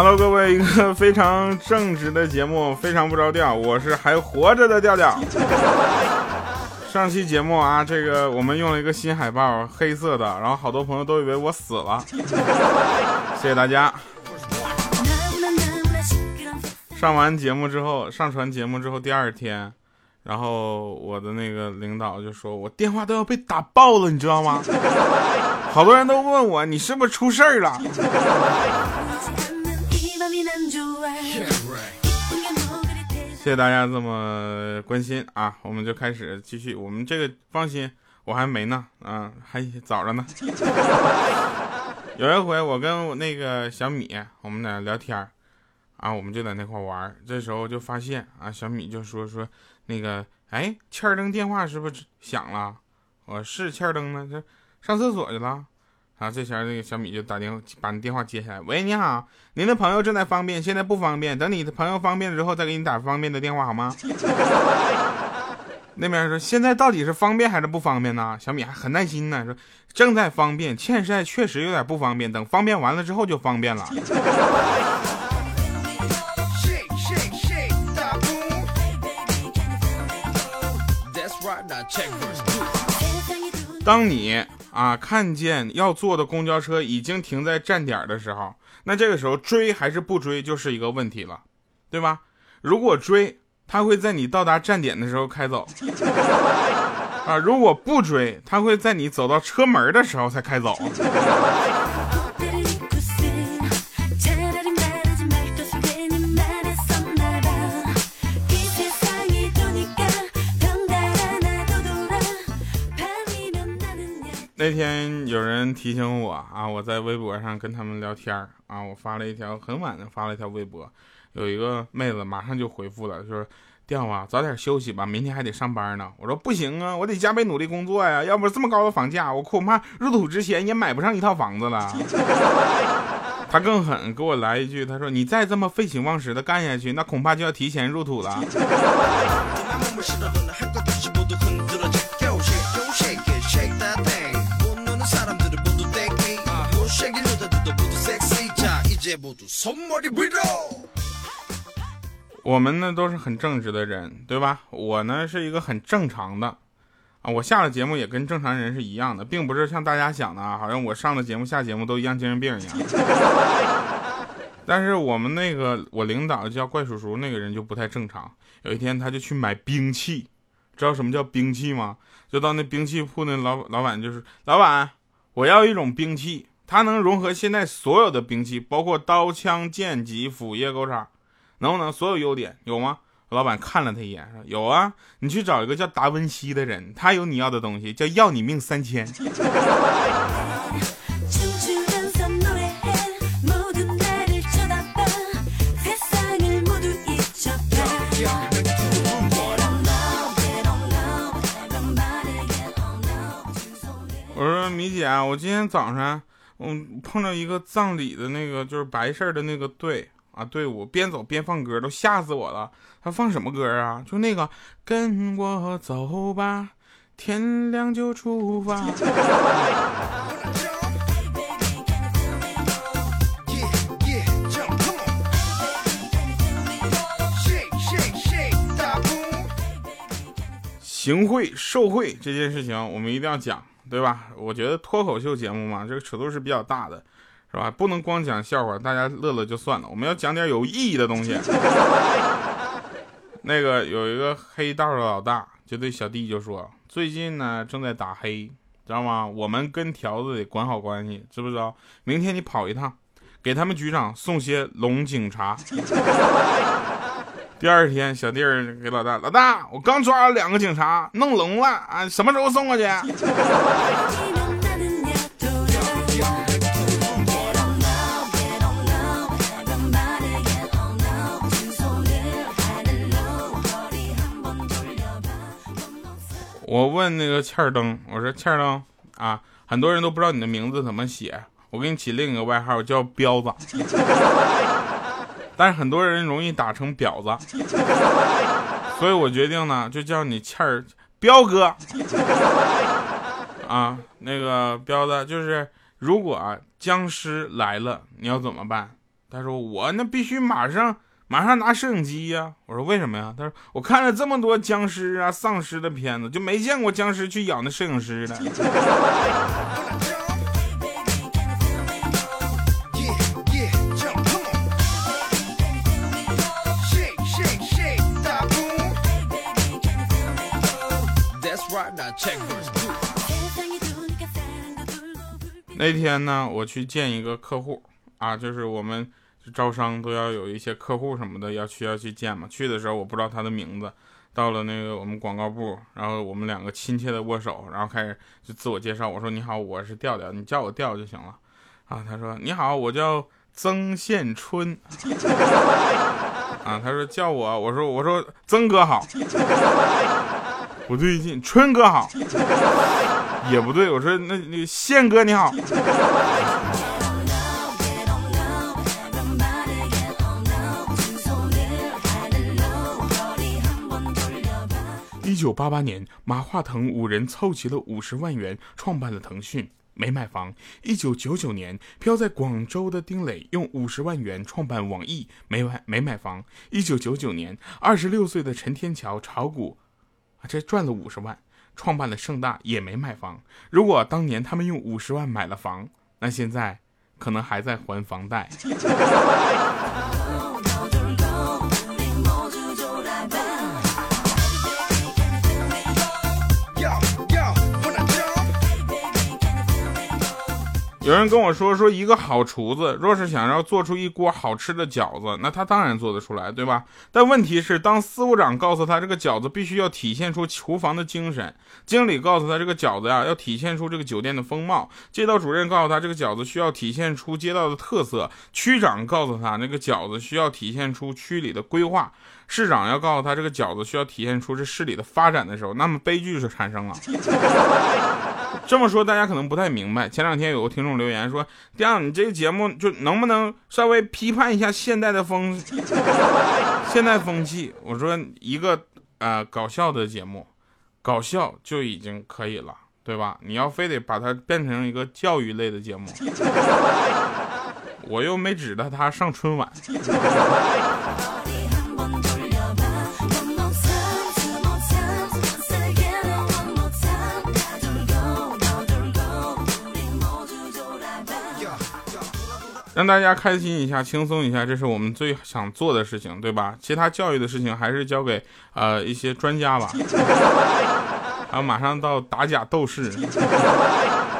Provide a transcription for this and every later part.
Hello，各位，一个非常正直的节目，非常不着调。我是还活着的调调。上期节目啊，这个我们用了一个新海报，黑色的，然后好多朋友都以为我死了。谢谢大家。上完节目之后，上传节目之后第二天，然后我的那个领导就说我电话都要被打爆了，你知道吗？好多人都问我你是不是出事儿了。谢谢大家这么关心啊！我们就开始继续。我们这个放心，我还没呢，啊，还早着呢。有一回，我跟我那个小米，我们俩聊天啊，我们就在那块玩这时候就发现啊，小米就说说那个，哎，欠儿登电话是不是响了？我是欠儿登呢，这上厕所去了。啊，这前那个小米就打电话把你电话接下来。喂，你好，您的朋友正在方便，现在不方便，等你的朋友方便了之后再给你打方便的电话好吗？那边说现在到底是方便还是不方便呢？小米还很耐心呢，说正在方便，现在确实有点不方便，等方便完了之后就方便了。当你。啊！看见要坐的公交车已经停在站点的时候，那这个时候追还是不追就是一个问题了，对吧？如果追，他会在你到达站点的时候开走，啊！如果不追，他会在你走到车门的时候才开走。那天有人提醒我啊，我在微博上跟他们聊天啊，我发了一条很晚的发了一条微博，有一个妹子马上就回复了，说：“调啊，早点休息吧，明天还得上班呢。”我说：“不行啊，我得加倍努力工作呀，要不这么高的房价，我恐怕入土之前也买不上一套房子了。”他更狠，给我来一句，他说：“你再这么废寝忘食的干下去，那恐怕就要提前入土了。”我们呢都是很正直的人，对吧？我呢是一个很正常的啊，我下了节目也跟正常人是一样的，并不是像大家想的啊，好像我上了节目下节目都一样精神病一样。但是我们那个我领导叫怪叔叔那个人就不太正常。有一天他就去买兵器，知道什么叫兵器吗？就到那兵器铺那老老板就是老板，我要一种兵器。它能融合现在所有的兵器，包括刀枪剑戟斧钺钩叉，能不能所有优点有吗？老板看了他一眼，说有啊，你去找一个叫达文西的人，他有你要的东西，叫要你命三千。我说米姐，我今天早上。嗯，碰到一个葬礼的那个就是白事儿的那个队啊队伍，边走边放歌，都吓死我了。他放什么歌啊？就那个跟我走吧，天亮就出发。行贿受贿这件事情，我们一定要讲。对吧？我觉得脱口秀节目嘛，这个尺度是比较大的，是吧？不能光讲笑话，大家乐乐就算了，我们要讲点有意义的东西。那个有一个黑道的老大，就对小弟就说：“最近呢，正在打黑，知道吗？我们跟条子得管好关系，知不知道？明天你跑一趟，给他们局长送些龙警察。”第二天，小弟儿给老大：“老大，我刚抓了两个警察，弄聋了啊，什么时候送过去？”我问那个欠儿灯，我说：“欠儿灯啊，很多人都不知道你的名字怎么写，我给你起另一个外号叫彪子。”但是很多人容易打成婊子，所以我决定呢，就叫你欠儿彪哥。啊，那个彪子就是，如果僵尸来了，你要怎么办？他说我那必须马上马上拿摄影机呀。我说为什么呀？他说我看了这么多僵尸啊丧尸的片子，就没见过僵尸去咬那摄影师的。那天呢，我去见一个客户啊，就是我们招商都要有一些客户什么的要需要去见嘛。去的时候我不知道他的名字，到了那个我们广告部，然后我们两个亲切的握手，然后开始就自我介绍。我说你好，我是调调，你叫我调就行了。啊，他说你好，我叫曾宪春。啊，他说叫我，我说我说曾哥好。不对劲，春哥好。也不对，我说那那宪哥你好。一九八八年，马化腾五人凑齐了五十万元，创办了腾讯，没买房。一九九九年，漂在广州的丁磊用五十万元创办网易，没买没买房。一九九九年，二十六岁的陈天桥炒股，这赚了五十万。创办了盛大也没买房。如果当年他们用五十万买了房，那现在可能还在还房贷。有人跟我说，说一个好厨子若是想要做出一锅好吃的饺子，那他当然做得出来，对吧？但问题是，当司务长告诉他这个饺子必须要体现出厨房的精神，经理告诉他这个饺子呀要体现出这个酒店的风貌，街道主任告诉他这个饺子需要体现出街道的特色，区长告诉他那个饺子需要体现出区里的规划，市长要告诉他这个饺子需要体现出这市里的发展的时候，那么悲剧就产生了。这么说大家可能不太明白。前两天有个听众留言说：“样你这个节目就能不能稍微批判一下现代的风，现代风气？”我说：“一个呃搞笑的节目，搞笑就已经可以了，对吧？你要非得把它变成一个教育类的节目，我又没指着他上春晚。”让大家开心一下，轻松一下，这是我们最想做的事情，对吧？其他教育的事情还是交给呃一些专家吧。啊马上到打假斗士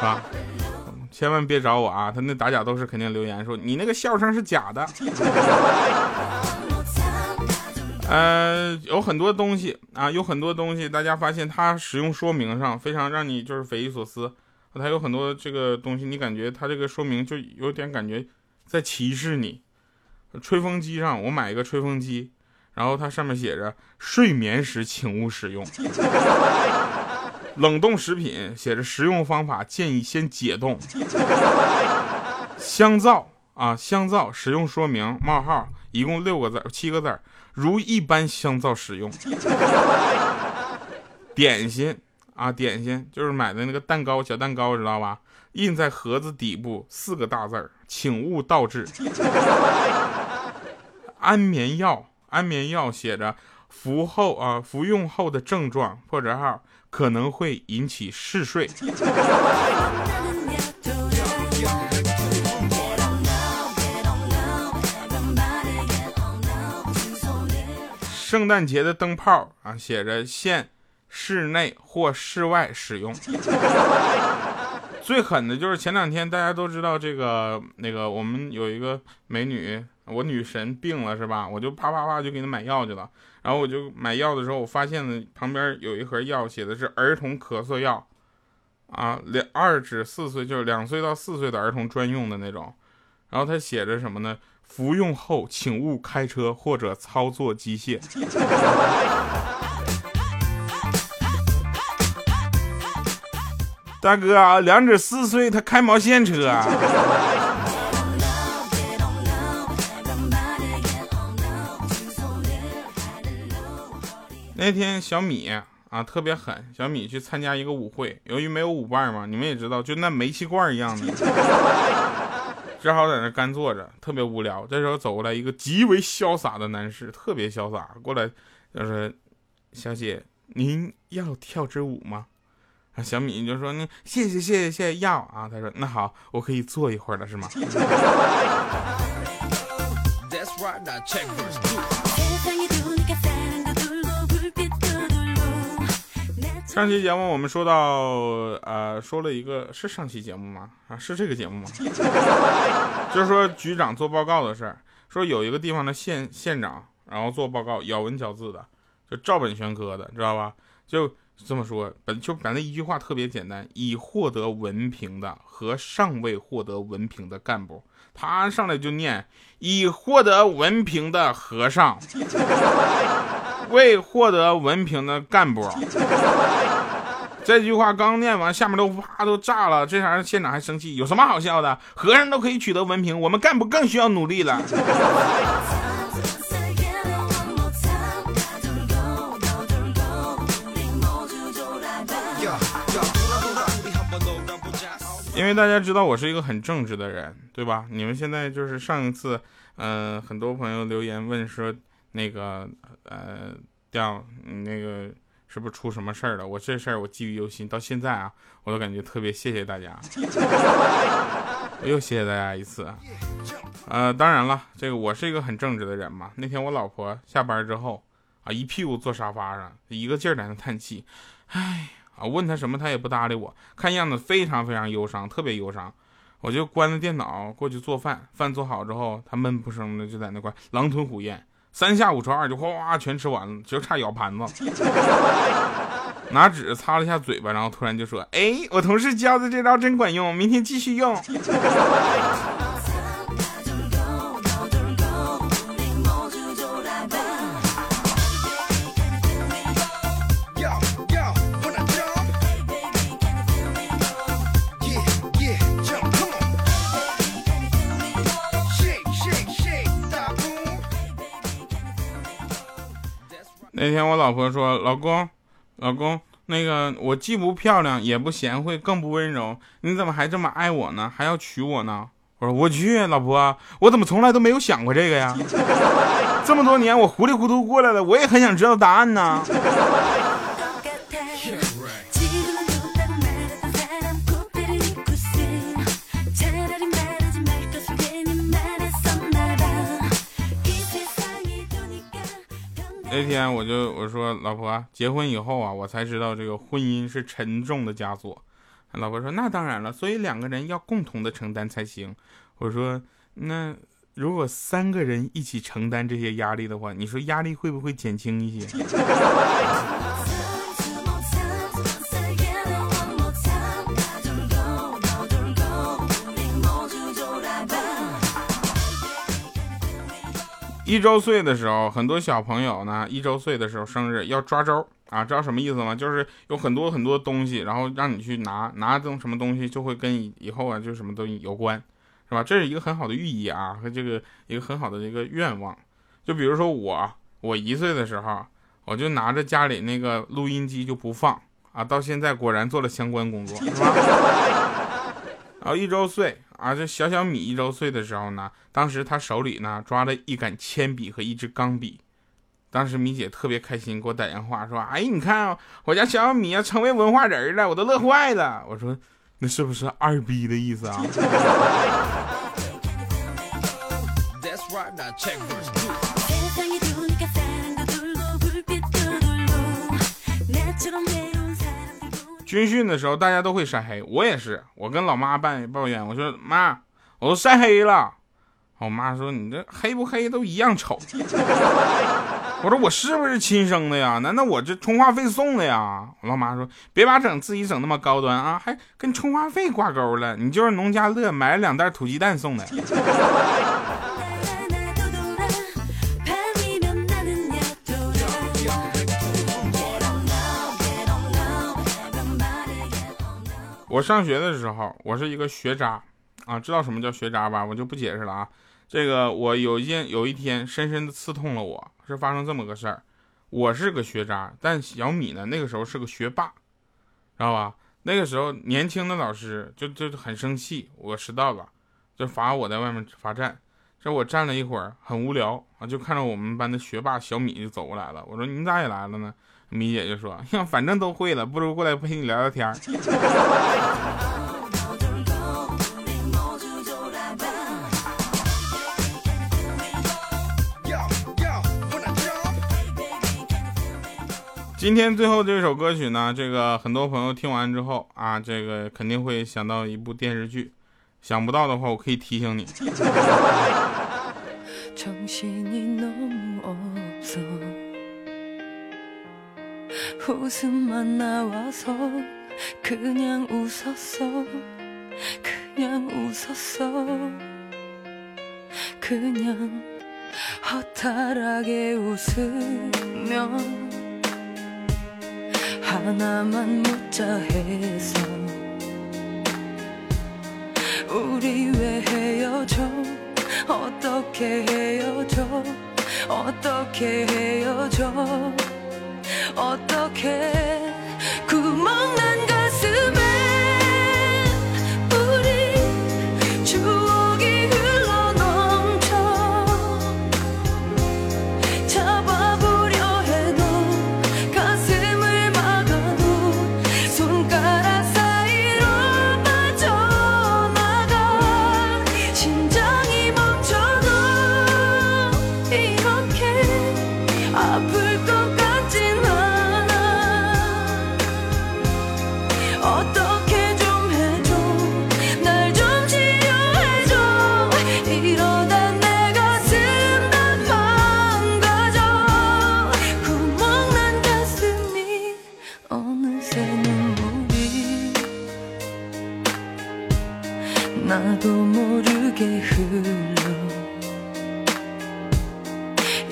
啊，千万别找我啊！他那打假斗士肯定留言说你那个笑声是假的。呃，有很多东西啊，有很多东西，大家发现它使用说明上非常让你就是匪夷所思。它有很多这个东西，你感觉它这个说明就有点感觉。在歧视你，吹风机上我买一个吹风机，然后它上面写着睡眠时请勿使用。冷冻食品写着食用方法建议先解冻。香皂啊，香皂使用说明冒号一共六个字七个字如一般香皂使用。点心啊，点心就是买的那个蛋糕，小蛋糕知道吧？印在盒子底部四个大字儿，请勿倒置。安眠药，安眠药写着服后啊，服用后的症状破折号可能会引起嗜睡。圣诞节的灯泡啊，写着限室内或室外使用。最狠的就是前两天大家都知道这个那个我们有一个美女，我女神病了是吧？我就啪啪啪就给她买药去了。然后我就买药的时候，我发现了旁边有一盒药，写的是儿童咳嗽药，啊，两二至四岁就是两岁到四岁的儿童专用的那种。然后它写着什么呢？服用后请勿开车或者操作机械。大哥啊，两指四岁，他开毛线车啊？那天小米啊特别狠，小米去参加一个舞会，由于没有舞伴嘛，你们也知道，就那煤气罐一样的，只好在那干坐着，特别无聊。这时候走过来一个极为潇洒的男士，特别潇洒，过来就说：“小姐，您要跳支舞吗？”啊，小米就说：“那谢谢谢谢谢谢要啊。”他说：“那好，我可以坐一会儿了，是吗？” 上期节目我们说到，呃，说了一个是上期节目吗？啊，是这个节目吗？就是说局长做报告的事儿，说有一个地方的县县长，然后做报告咬文嚼字的，就照本宣科的，知道吧？就这么说，本就反正一句话特别简单：已获得文凭的和尚未获得文凭的干部，他上来就念已获得文凭的和尚。未获得文凭的干部，这句话刚念完，下面都啪都炸了。这啥县长还生气，有什么好笑的？和尚都可以取得文凭，我们干部更需要努力了。因为大家知道我是一个很正直的人，对吧？你们现在就是上一次，嗯，很多朋友留言问说。那个呃，掉那个是不是出什么事儿了？我这事儿我记忆犹新，到现在啊，我都感觉特别谢谢大家，我 又谢谢大家一次。呃，当然了，这个我是一个很正直的人嘛。那天我老婆下班之后啊，一屁股坐沙发上，一个劲儿在那叹气，唉啊，问他什么他也不搭理我，看样子非常非常忧伤，特别忧伤。我就关了电脑过去做饭，饭做好之后，他闷不声的就在那块狼吞虎咽。三下五除二就哗哗全吃完了，就差咬盘子。拿纸擦了一下嘴巴，然后突然就说：“哎，我同事教的这招真管用，明天继续用。” 那天我老婆说：“老公，老公，那个我既不漂亮，也不贤惠，更不温柔，你怎么还这么爱我呢？还要娶我呢？”我说：“我去，老婆，我怎么从来都没有想过这个呀？这么多年我糊里糊涂过来了，我也很想知道答案呢。”那天我就我说老婆结婚以后啊，我才知道这个婚姻是沉重的枷锁。老婆说那当然了，所以两个人要共同的承担才行。我说那如果三个人一起承担这些压力的话，你说压力会不会减轻一些？一周岁的时候，很多小朋友呢，一周岁的时候生日要抓周啊，知道什么意思吗？就是有很多很多东西，然后让你去拿，拿这种什么东西就会跟以后啊就什么都有关，是吧？这是一个很好的寓意啊，和这个一个很好的一个愿望。就比如说我，我一岁的时候，我就拿着家里那个录音机就不放啊，到现在果然做了相关工作，是吧？然后一周岁。啊，这小小米一周岁的时候呢，当时他手里呢抓了一杆铅笔和一支钢笔，当时米姐特别开心，给我打电话说：“哎，你看我家小小米要成为文化人了，我都乐坏了。”我说：“那是不是二逼的意思啊？” 军训的时候，大家都会晒黑，我也是。我跟老妈抱抱怨，我说妈，我都晒黑了。我妈说你这黑不黑都一样丑。我说我是不是亲生的呀？难道我这充话费送的呀？我老妈说别把整自己整那么高端啊，还跟充话费挂钩了。你就是农家乐买了两袋土鸡蛋送的。我上学的时候，我是一个学渣，啊，知道什么叫学渣吧？我就不解释了啊。这个我有一件有一天深深的刺痛了我，是发生这么个事儿。我是个学渣，但小米呢，那个时候是个学霸，知道吧？那个时候年轻的老师就就很生气，我迟到了，就罚我在外面罚站。这我站了一会儿，很无聊啊，就看着我们班的学霸小米就走过来了。我说：“你咋也来了呢？”米姐就说：“ 呀，反正都会了，不如过来陪你聊聊天。”今天最后这首歌曲呢，这个很多朋友听完之后啊，这个肯定会想到一部电视剧。想不到的话，我可以提醒你。 우리 왜 헤어져 어떻게 헤어져 어떻게 헤어져 어떻게 구멍난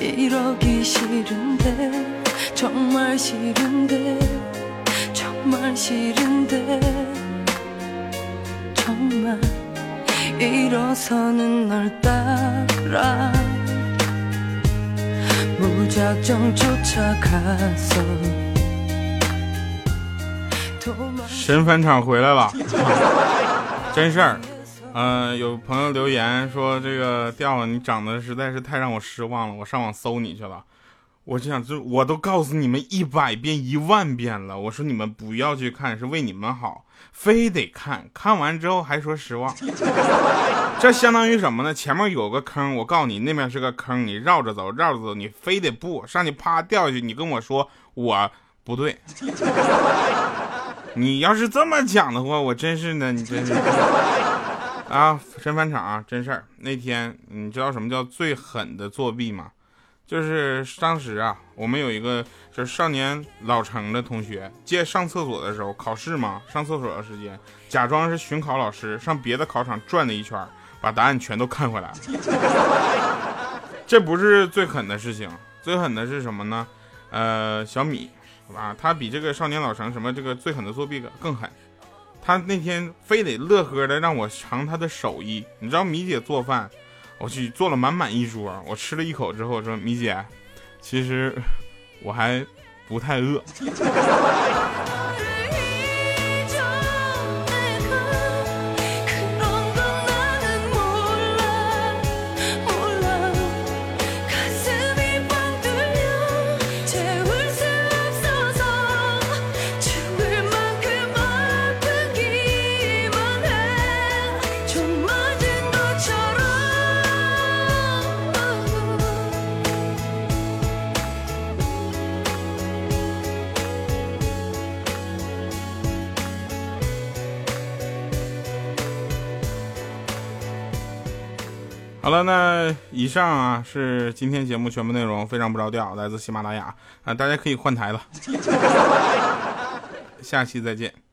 이러기 싫은데 정말 싫은데 정말 싫은데 정말 일어서는 널 따라 무작정 쫓아가서 神返场回来了，真事儿。 嗯，有朋友留言说：“这个调，你长得实在是太让我失望了。”我上网搜你去了，我就想，就我都告诉你们一百遍、一万遍了，我说你们不要去看，是为你们好，非得看，看完之后还说失望，这相当于什么呢？前面有个坑，我告诉你，那边是个坑，你绕着走，绕着走，你非得不上去，啪掉下去，你跟我说我不对，你要是这么讲的话，我真是的，你真是。啊，神返场啊，真事儿。那天你知道什么叫最狠的作弊吗？就是当时啊，我们有一个就是少年老成的同学，借上厕所的时候，考试嘛，上厕所的时间，假装是巡考老师，上别的考场转了一圈，把答案全都看回来了。这不是最狠的事情，最狠的是什么呢？呃，小米，好吧，他比这个少年老成什么这个最狠的作弊更狠。他那天非得乐呵的让我尝他的手艺，你知道米姐做饭，我去做了满满一桌，我吃了一口之后说米姐，其实我还不太饿。那以上啊是今天节目全部内容，非常不着调，来自喜马拉雅啊，大家可以换台了，下期再见。